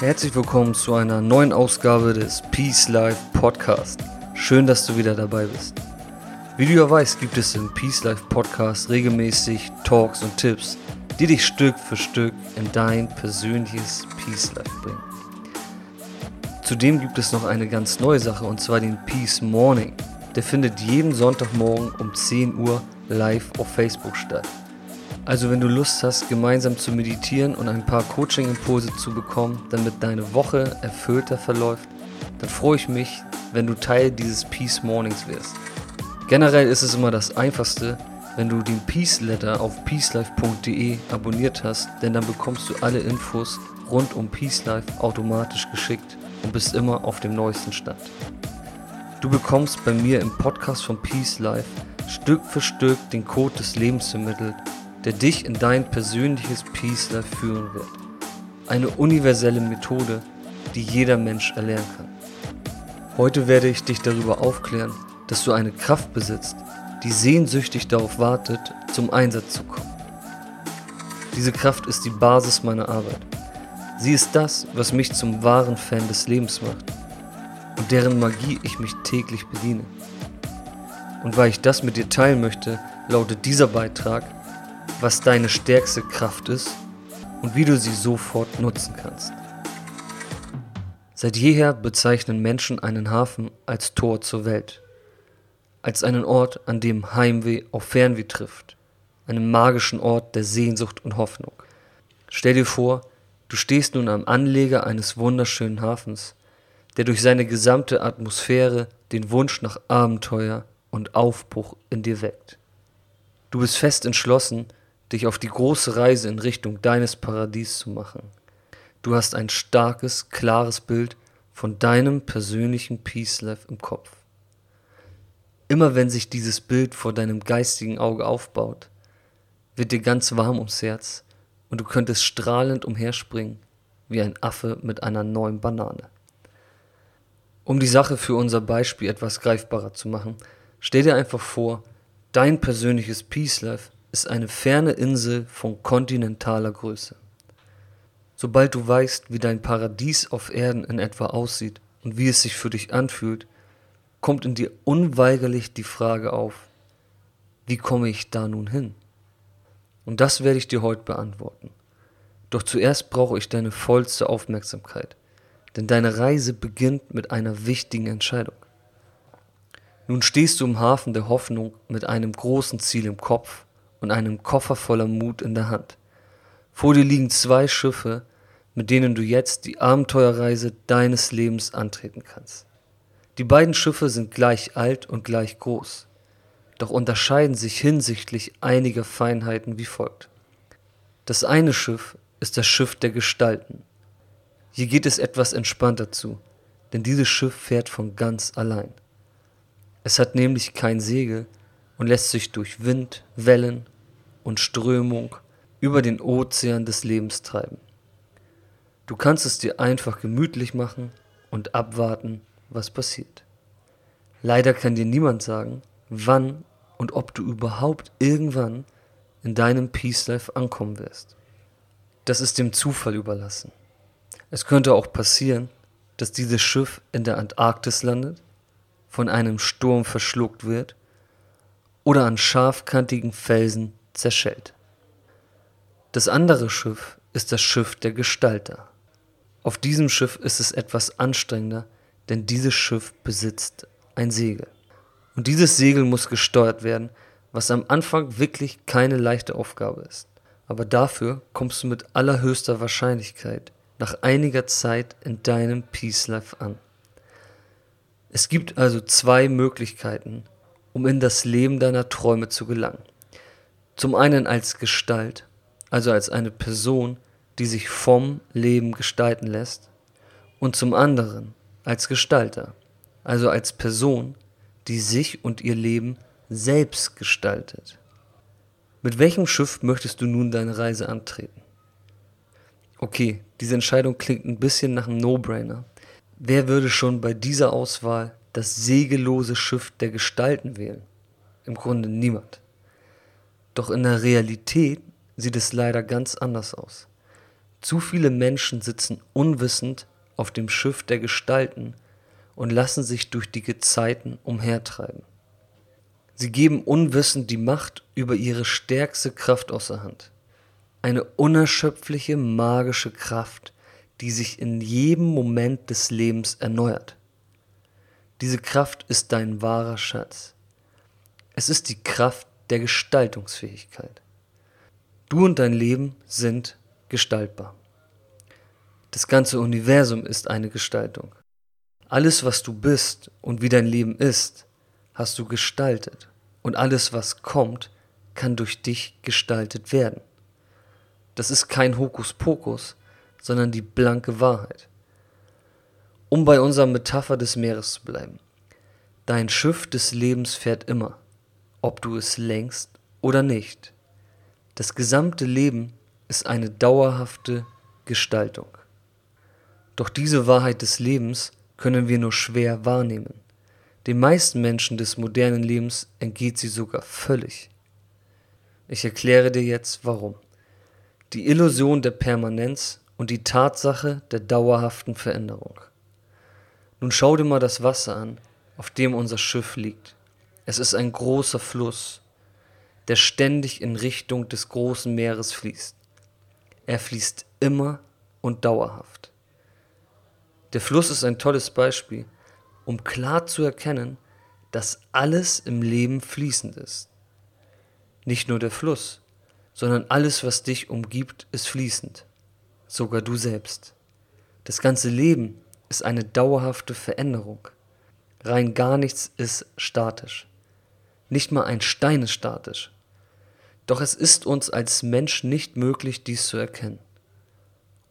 Herzlich willkommen zu einer neuen Ausgabe des Peace Life Podcast. Schön, dass du wieder dabei bist. Wie du ja weißt, gibt es im Peace Life Podcast regelmäßig Talks und Tipps, die dich Stück für Stück in dein persönliches Peace Life bringen. Zudem gibt es noch eine ganz neue Sache und zwar den Peace Morning. Der findet jeden Sonntagmorgen um 10 Uhr live auf Facebook statt. Also wenn du Lust hast, gemeinsam zu meditieren und ein paar Coaching-Impulse zu bekommen, damit deine Woche erfüllter verläuft, dann freue ich mich, wenn du Teil dieses Peace Mornings wirst. Generell ist es immer das Einfachste, wenn du den Peace Letter auf peacelife.de abonniert hast, denn dann bekommst du alle Infos rund um Peace Life automatisch geschickt und bist immer auf dem neuesten Stand. Du bekommst bei mir im Podcast von Peace Life Stück für Stück den Code des Lebens vermittelt, der dich in dein persönliches Peace Life führen wird. Eine universelle Methode, die jeder Mensch erlernen kann. Heute werde ich dich darüber aufklären, dass du eine Kraft besitzt, die sehnsüchtig darauf wartet, zum Einsatz zu kommen. Diese Kraft ist die Basis meiner Arbeit. Sie ist das, was mich zum wahren Fan des Lebens macht und deren Magie ich mich täglich bediene. Und weil ich das mit dir teilen möchte, lautet dieser Beitrag, was deine stärkste Kraft ist und wie du sie sofort nutzen kannst. Seit jeher bezeichnen Menschen einen Hafen als Tor zur Welt, als einen Ort, an dem Heimweh auf Fernweh trifft, einen magischen Ort der Sehnsucht und Hoffnung. Stell dir vor, du stehst nun am Anleger eines wunderschönen Hafens, der durch seine gesamte Atmosphäre den Wunsch nach Abenteuer und Aufbruch in dir weckt. Du bist fest entschlossen, dich auf die große Reise in Richtung deines Paradies zu machen. Du hast ein starkes, klares Bild von deinem persönlichen Peace Life im Kopf. Immer wenn sich dieses Bild vor deinem geistigen Auge aufbaut, wird dir ganz warm ums Herz und du könntest strahlend umherspringen wie ein Affe mit einer neuen Banane. Um die Sache für unser Beispiel etwas greifbarer zu machen, stell dir einfach vor, dein persönliches Peace Life ist eine ferne Insel von kontinentaler Größe. Sobald du weißt, wie dein Paradies auf Erden in etwa aussieht und wie es sich für dich anfühlt, kommt in dir unweigerlich die Frage auf, wie komme ich da nun hin? Und das werde ich dir heute beantworten. Doch zuerst brauche ich deine vollste Aufmerksamkeit, denn deine Reise beginnt mit einer wichtigen Entscheidung. Nun stehst du im Hafen der Hoffnung mit einem großen Ziel im Kopf und einem Koffer voller Mut in der Hand. Vor dir liegen zwei Schiffe, mit denen du jetzt die Abenteuerreise deines Lebens antreten kannst. Die beiden Schiffe sind gleich alt und gleich groß, doch unterscheiden sich hinsichtlich einiger Feinheiten wie folgt. Das eine Schiff ist das Schiff der Gestalten. Hier geht es etwas entspannter zu, denn dieses Schiff fährt von ganz allein. Es hat nämlich kein Segel und lässt sich durch Wind, Wellen und Strömung über den Ozean des Lebens treiben. Du kannst es dir einfach gemütlich machen und abwarten, was passiert. Leider kann dir niemand sagen, wann und ob du überhaupt irgendwann in deinem Peace Life ankommen wirst. Das ist dem Zufall überlassen. Es könnte auch passieren, dass dieses Schiff in der Antarktis landet, von einem Sturm verschluckt wird oder an scharfkantigen Felsen zerschellt. Das andere Schiff ist das Schiff der Gestalter. Auf diesem Schiff ist es etwas anstrengender, denn dieses Schiff besitzt ein Segel. Und dieses Segel muss gesteuert werden, was am Anfang wirklich keine leichte Aufgabe ist. Aber dafür kommst du mit allerhöchster Wahrscheinlichkeit nach einiger Zeit in deinem Peace Life an. Es gibt also zwei Möglichkeiten, um in das Leben deiner Träume zu gelangen. Zum einen als Gestalt also als eine Person, die sich vom Leben gestalten lässt, und zum anderen als Gestalter, also als Person, die sich und ihr Leben selbst gestaltet. Mit welchem Schiff möchtest du nun deine Reise antreten? Okay, diese Entscheidung klingt ein bisschen nach einem No-Brainer. Wer würde schon bei dieser Auswahl das segellose Schiff der Gestalten wählen? Im Grunde niemand. Doch in der Realität sieht es leider ganz anders aus. Zu viele Menschen sitzen unwissend auf dem Schiff der Gestalten und lassen sich durch die Gezeiten umhertreiben. Sie geben unwissend die Macht über ihre stärkste Kraft außer Hand. Eine unerschöpfliche magische Kraft, die sich in jedem Moment des Lebens erneuert. Diese Kraft ist dein wahrer Schatz. Es ist die Kraft der Gestaltungsfähigkeit. Du und dein Leben sind gestaltbar. Das ganze Universum ist eine Gestaltung. Alles, was du bist und wie dein Leben ist, hast du gestaltet und alles, was kommt, kann durch dich gestaltet werden. Das ist kein Hokuspokus, sondern die blanke Wahrheit. Um bei unserer Metapher des Meeres zu bleiben. Dein Schiff des Lebens fährt immer, ob du es lenkst oder nicht. Das gesamte Leben ist eine dauerhafte Gestaltung. Doch diese Wahrheit des Lebens können wir nur schwer wahrnehmen. Den meisten Menschen des modernen Lebens entgeht sie sogar völlig. Ich erkläre dir jetzt warum. Die Illusion der Permanenz und die Tatsache der dauerhaften Veränderung. Nun schau dir mal das Wasser an, auf dem unser Schiff liegt. Es ist ein großer Fluss, der ständig in Richtung des großen Meeres fließt. Er fließt immer und dauerhaft. Der Fluss ist ein tolles Beispiel, um klar zu erkennen, dass alles im Leben fließend ist. Nicht nur der Fluss, sondern alles, was dich umgibt, ist fließend, sogar du selbst. Das ganze Leben ist eine dauerhafte Veränderung. Rein gar nichts ist statisch. Nicht mal ein Stein ist statisch. Doch es ist uns als Mensch nicht möglich, dies zu erkennen.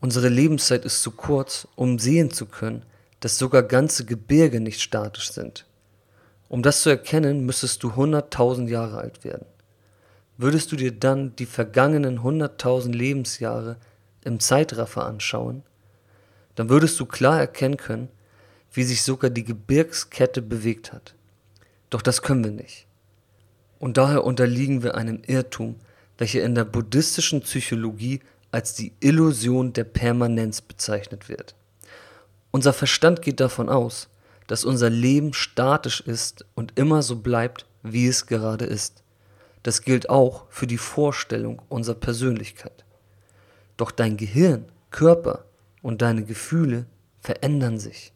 Unsere Lebenszeit ist zu kurz, um sehen zu können, dass sogar ganze Gebirge nicht statisch sind. Um das zu erkennen, müsstest du 100.000 Jahre alt werden. Würdest du dir dann die vergangenen 100.000 Lebensjahre im Zeitraffer anschauen, dann würdest du klar erkennen können, wie sich sogar die Gebirgskette bewegt hat. Doch das können wir nicht. Und daher unterliegen wir einem Irrtum, welcher in der buddhistischen Psychologie als die Illusion der Permanenz bezeichnet wird. Unser Verstand geht davon aus, dass unser Leben statisch ist und immer so bleibt, wie es gerade ist. Das gilt auch für die Vorstellung unserer Persönlichkeit. Doch dein Gehirn, Körper und deine Gefühle verändern sich.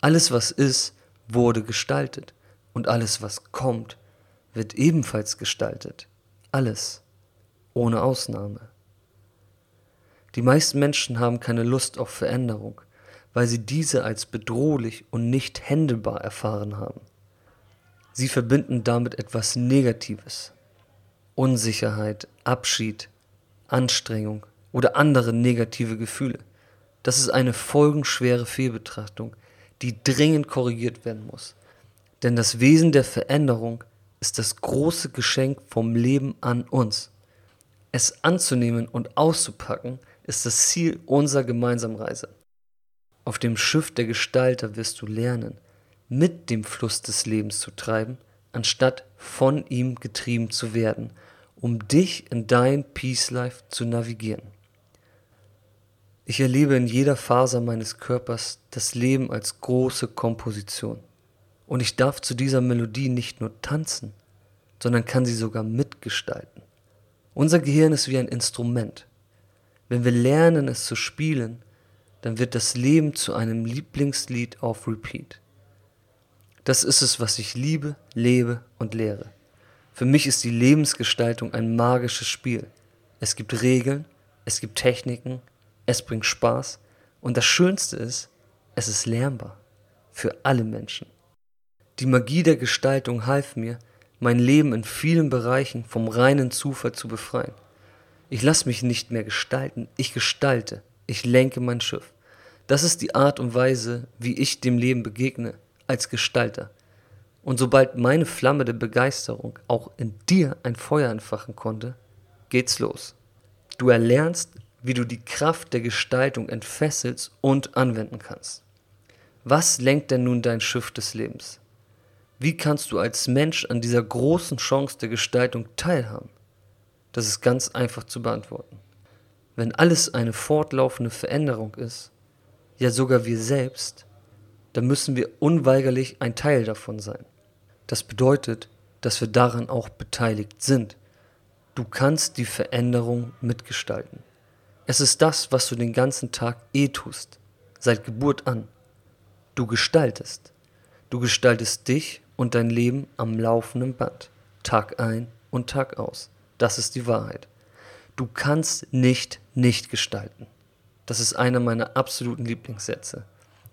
Alles, was ist, wurde gestaltet und alles, was kommt, wird ebenfalls gestaltet. Alles, ohne Ausnahme. Die meisten Menschen haben keine Lust auf Veränderung, weil sie diese als bedrohlich und nicht händelbar erfahren haben. Sie verbinden damit etwas Negatives. Unsicherheit, Abschied, Anstrengung oder andere negative Gefühle. Das ist eine folgenschwere Fehlbetrachtung, die dringend korrigiert werden muss. Denn das Wesen der Veränderung ist das große Geschenk vom Leben an uns. Es anzunehmen und auszupacken ist das Ziel unserer gemeinsamen Reise. Auf dem Schiff der Gestalter wirst du lernen, mit dem Fluss des Lebens zu treiben, anstatt von ihm getrieben zu werden, um dich in dein Peace Life zu navigieren. Ich erlebe in jeder Faser meines Körpers das Leben als große Komposition. Und ich darf zu dieser Melodie nicht nur tanzen, sondern kann sie sogar mitgestalten. Unser Gehirn ist wie ein Instrument. Wenn wir lernen, es zu spielen, dann wird das Leben zu einem Lieblingslied auf Repeat. Das ist es, was ich liebe, lebe und lehre. Für mich ist die Lebensgestaltung ein magisches Spiel. Es gibt Regeln, es gibt Techniken, es bringt Spaß und das Schönste ist, es ist lernbar. Für alle Menschen. Die Magie der Gestaltung half mir, mein Leben in vielen Bereichen vom reinen Zufall zu befreien. Ich lasse mich nicht mehr gestalten, ich gestalte, ich lenke mein Schiff. Das ist die Art und Weise, wie ich dem Leben begegne, als Gestalter. Und sobald meine Flamme der Begeisterung auch in dir ein Feuer entfachen konnte, geht's los. Du erlernst, wie du die Kraft der Gestaltung entfesselst und anwenden kannst. Was lenkt denn nun dein Schiff des Lebens? Wie kannst du als Mensch an dieser großen Chance der Gestaltung teilhaben? Das ist ganz einfach zu beantworten. Wenn alles eine fortlaufende Veränderung ist, ja sogar wir selbst, dann müssen wir unweigerlich ein Teil davon sein. Das bedeutet, dass wir daran auch beteiligt sind. Du kannst die Veränderung mitgestalten. Es ist das, was du den ganzen Tag eh tust, seit Geburt an. Du gestaltest. Du gestaltest dich und dein Leben am laufenden Band, Tag ein und Tag aus. Das ist die Wahrheit. Du kannst nicht nicht gestalten. Das ist einer meiner absoluten Lieblingssätze.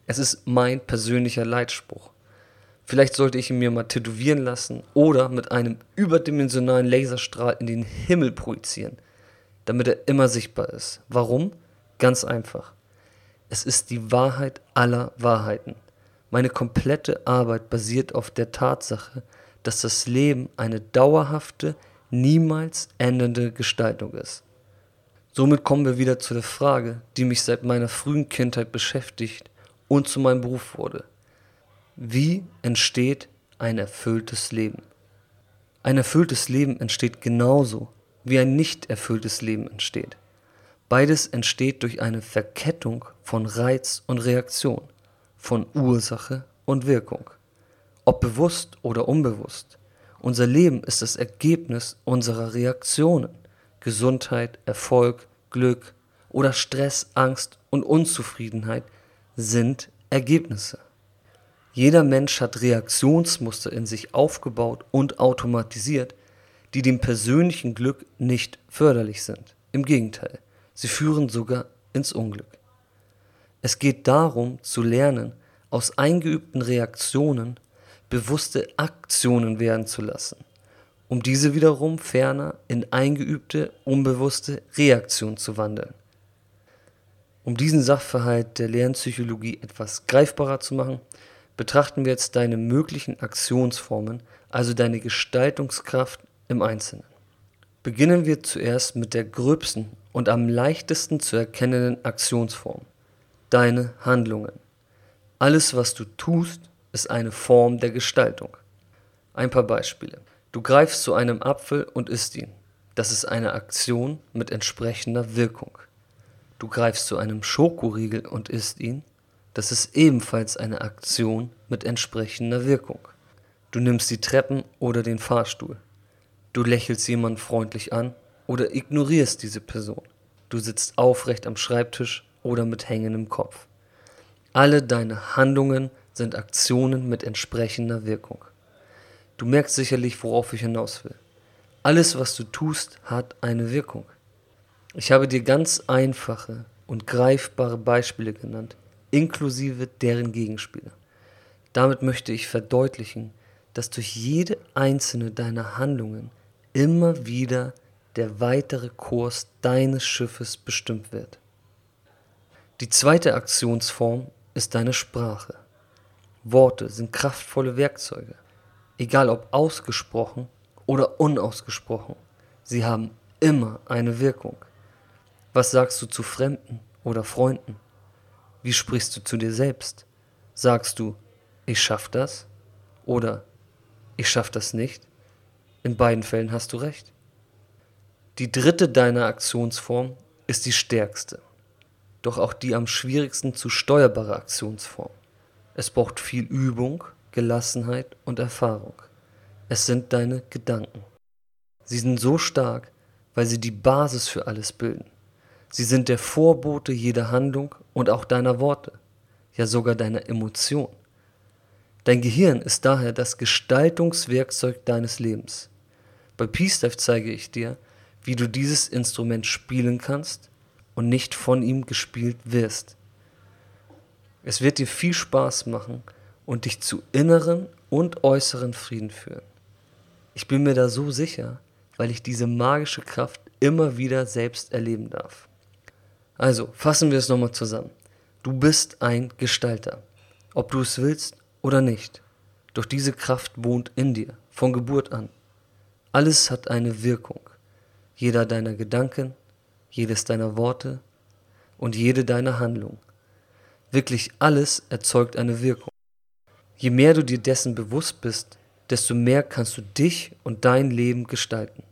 Es ist mein persönlicher Leitspruch. Vielleicht sollte ich ihn mir mal tätowieren lassen oder mit einem überdimensionalen Laserstrahl in den Himmel projizieren, damit er immer sichtbar ist. Warum? Ganz einfach. Es ist die Wahrheit aller Wahrheiten. Meine komplette Arbeit basiert auf der Tatsache, dass das Leben eine dauerhafte, niemals ändernde Gestaltung ist. Somit kommen wir wieder zu der Frage, die mich seit meiner frühen Kindheit beschäftigt und zu meinem Beruf wurde. Wie entsteht ein erfülltes Leben? Ein erfülltes Leben entsteht genauso, wie ein nicht erfülltes Leben entsteht. Beides entsteht durch eine Verkettung von Reiz und Reaktion, von Ursache und Wirkung. Ob bewusst oder unbewusst. Unser Leben ist das Ergebnis unserer Reaktionen. Gesundheit, Erfolg, Glück oder Stress, Angst und Unzufriedenheit sind Ergebnisse. Jeder Mensch hat Reaktionsmuster in sich aufgebaut und automatisiert, die dem persönlichen Glück nicht förderlich sind. Im Gegenteil, sie führen sogar ins Unglück. Es geht darum zu lernen, aus eingeübten Reaktionen bewusste Aktionen werden zu lassen um diese wiederum ferner in eingeübte, unbewusste Reaktion zu wandeln. Um diesen Sachverhalt der Lernpsychologie etwas greifbarer zu machen, betrachten wir jetzt deine möglichen Aktionsformen, also deine Gestaltungskraft im Einzelnen. Beginnen wir zuerst mit der gröbsten und am leichtesten zu erkennenden Aktionsform, deine Handlungen. Alles, was du tust, ist eine Form der Gestaltung. Ein paar Beispiele. Du greifst zu einem Apfel und isst ihn. Das ist eine Aktion mit entsprechender Wirkung. Du greifst zu einem Schokoriegel und isst ihn. Das ist ebenfalls eine Aktion mit entsprechender Wirkung. Du nimmst die Treppen oder den Fahrstuhl. Du lächelst jemanden freundlich an oder ignorierst diese Person. Du sitzt aufrecht am Schreibtisch oder mit hängendem Kopf. Alle deine Handlungen sind Aktionen mit entsprechender Wirkung. Du merkst sicherlich, worauf ich hinaus will. Alles, was du tust, hat eine Wirkung. Ich habe dir ganz einfache und greifbare Beispiele genannt, inklusive deren Gegenspiele. Damit möchte ich verdeutlichen, dass durch jede einzelne deiner Handlungen immer wieder der weitere Kurs deines Schiffes bestimmt wird. Die zweite Aktionsform ist deine Sprache. Worte sind kraftvolle Werkzeuge egal ob ausgesprochen oder unausgesprochen, sie haben immer eine Wirkung. Was sagst du zu Fremden oder Freunden? Wie sprichst du zu dir selbst? Sagst du, ich schaff das? Oder ich schaff das nicht? In beiden Fällen hast du recht. Die dritte deiner Aktionsform ist die stärkste, doch auch die am schwierigsten zu steuerbare Aktionsform. Es braucht viel Übung Gelassenheit und Erfahrung. Es sind deine Gedanken. Sie sind so stark, weil sie die Basis für alles bilden. Sie sind der Vorbote jeder Handlung und auch deiner Worte, ja sogar deiner Emotion. Dein Gehirn ist daher das Gestaltungswerkzeug deines Lebens. Bei Peace Life zeige ich dir, wie du dieses Instrument spielen kannst und nicht von ihm gespielt wirst. Es wird dir viel Spaß machen, und dich zu inneren und äußeren Frieden führen. Ich bin mir da so sicher, weil ich diese magische Kraft immer wieder selbst erleben darf. Also, fassen wir es nochmal zusammen. Du bist ein Gestalter, ob du es willst oder nicht. Doch diese Kraft wohnt in dir, von Geburt an. Alles hat eine Wirkung. Jeder deiner Gedanken, jedes deiner Worte und jede deiner Handlung. Wirklich alles erzeugt eine Wirkung. Je mehr du dir dessen bewusst bist, desto mehr kannst du dich und dein Leben gestalten.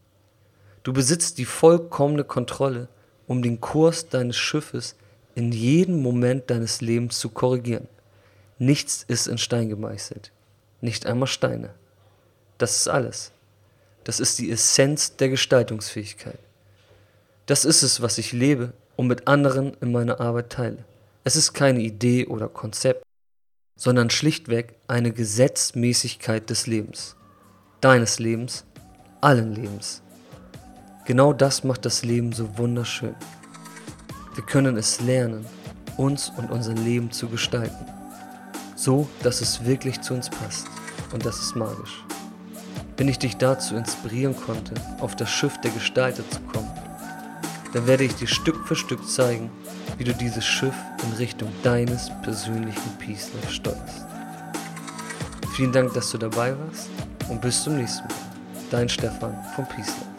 Du besitzt die vollkommene Kontrolle, um den Kurs deines Schiffes in jedem Moment deines Lebens zu korrigieren. Nichts ist in Stein gemeißelt, nicht einmal Steine. Das ist alles. Das ist die Essenz der Gestaltungsfähigkeit. Das ist es, was ich lebe und mit anderen in meiner Arbeit teile. Es ist keine Idee oder Konzept, sondern schlichtweg eine Gesetzmäßigkeit des Lebens. Deines Lebens, allen Lebens. Genau das macht das Leben so wunderschön. Wir können es lernen, uns und unser Leben zu gestalten. So, dass es wirklich zu uns passt. Und das ist magisch. Wenn ich dich dazu inspirieren konnte, auf das Schiff der Gestalter zu kommen, dann werde ich dir Stück für Stück zeigen, wie du dieses Schiff in Richtung deines persönlichen Peace Life steuerst. Vielen Dank, dass du dabei warst und bis zum nächsten Mal. Dein Stefan vom Peace Life.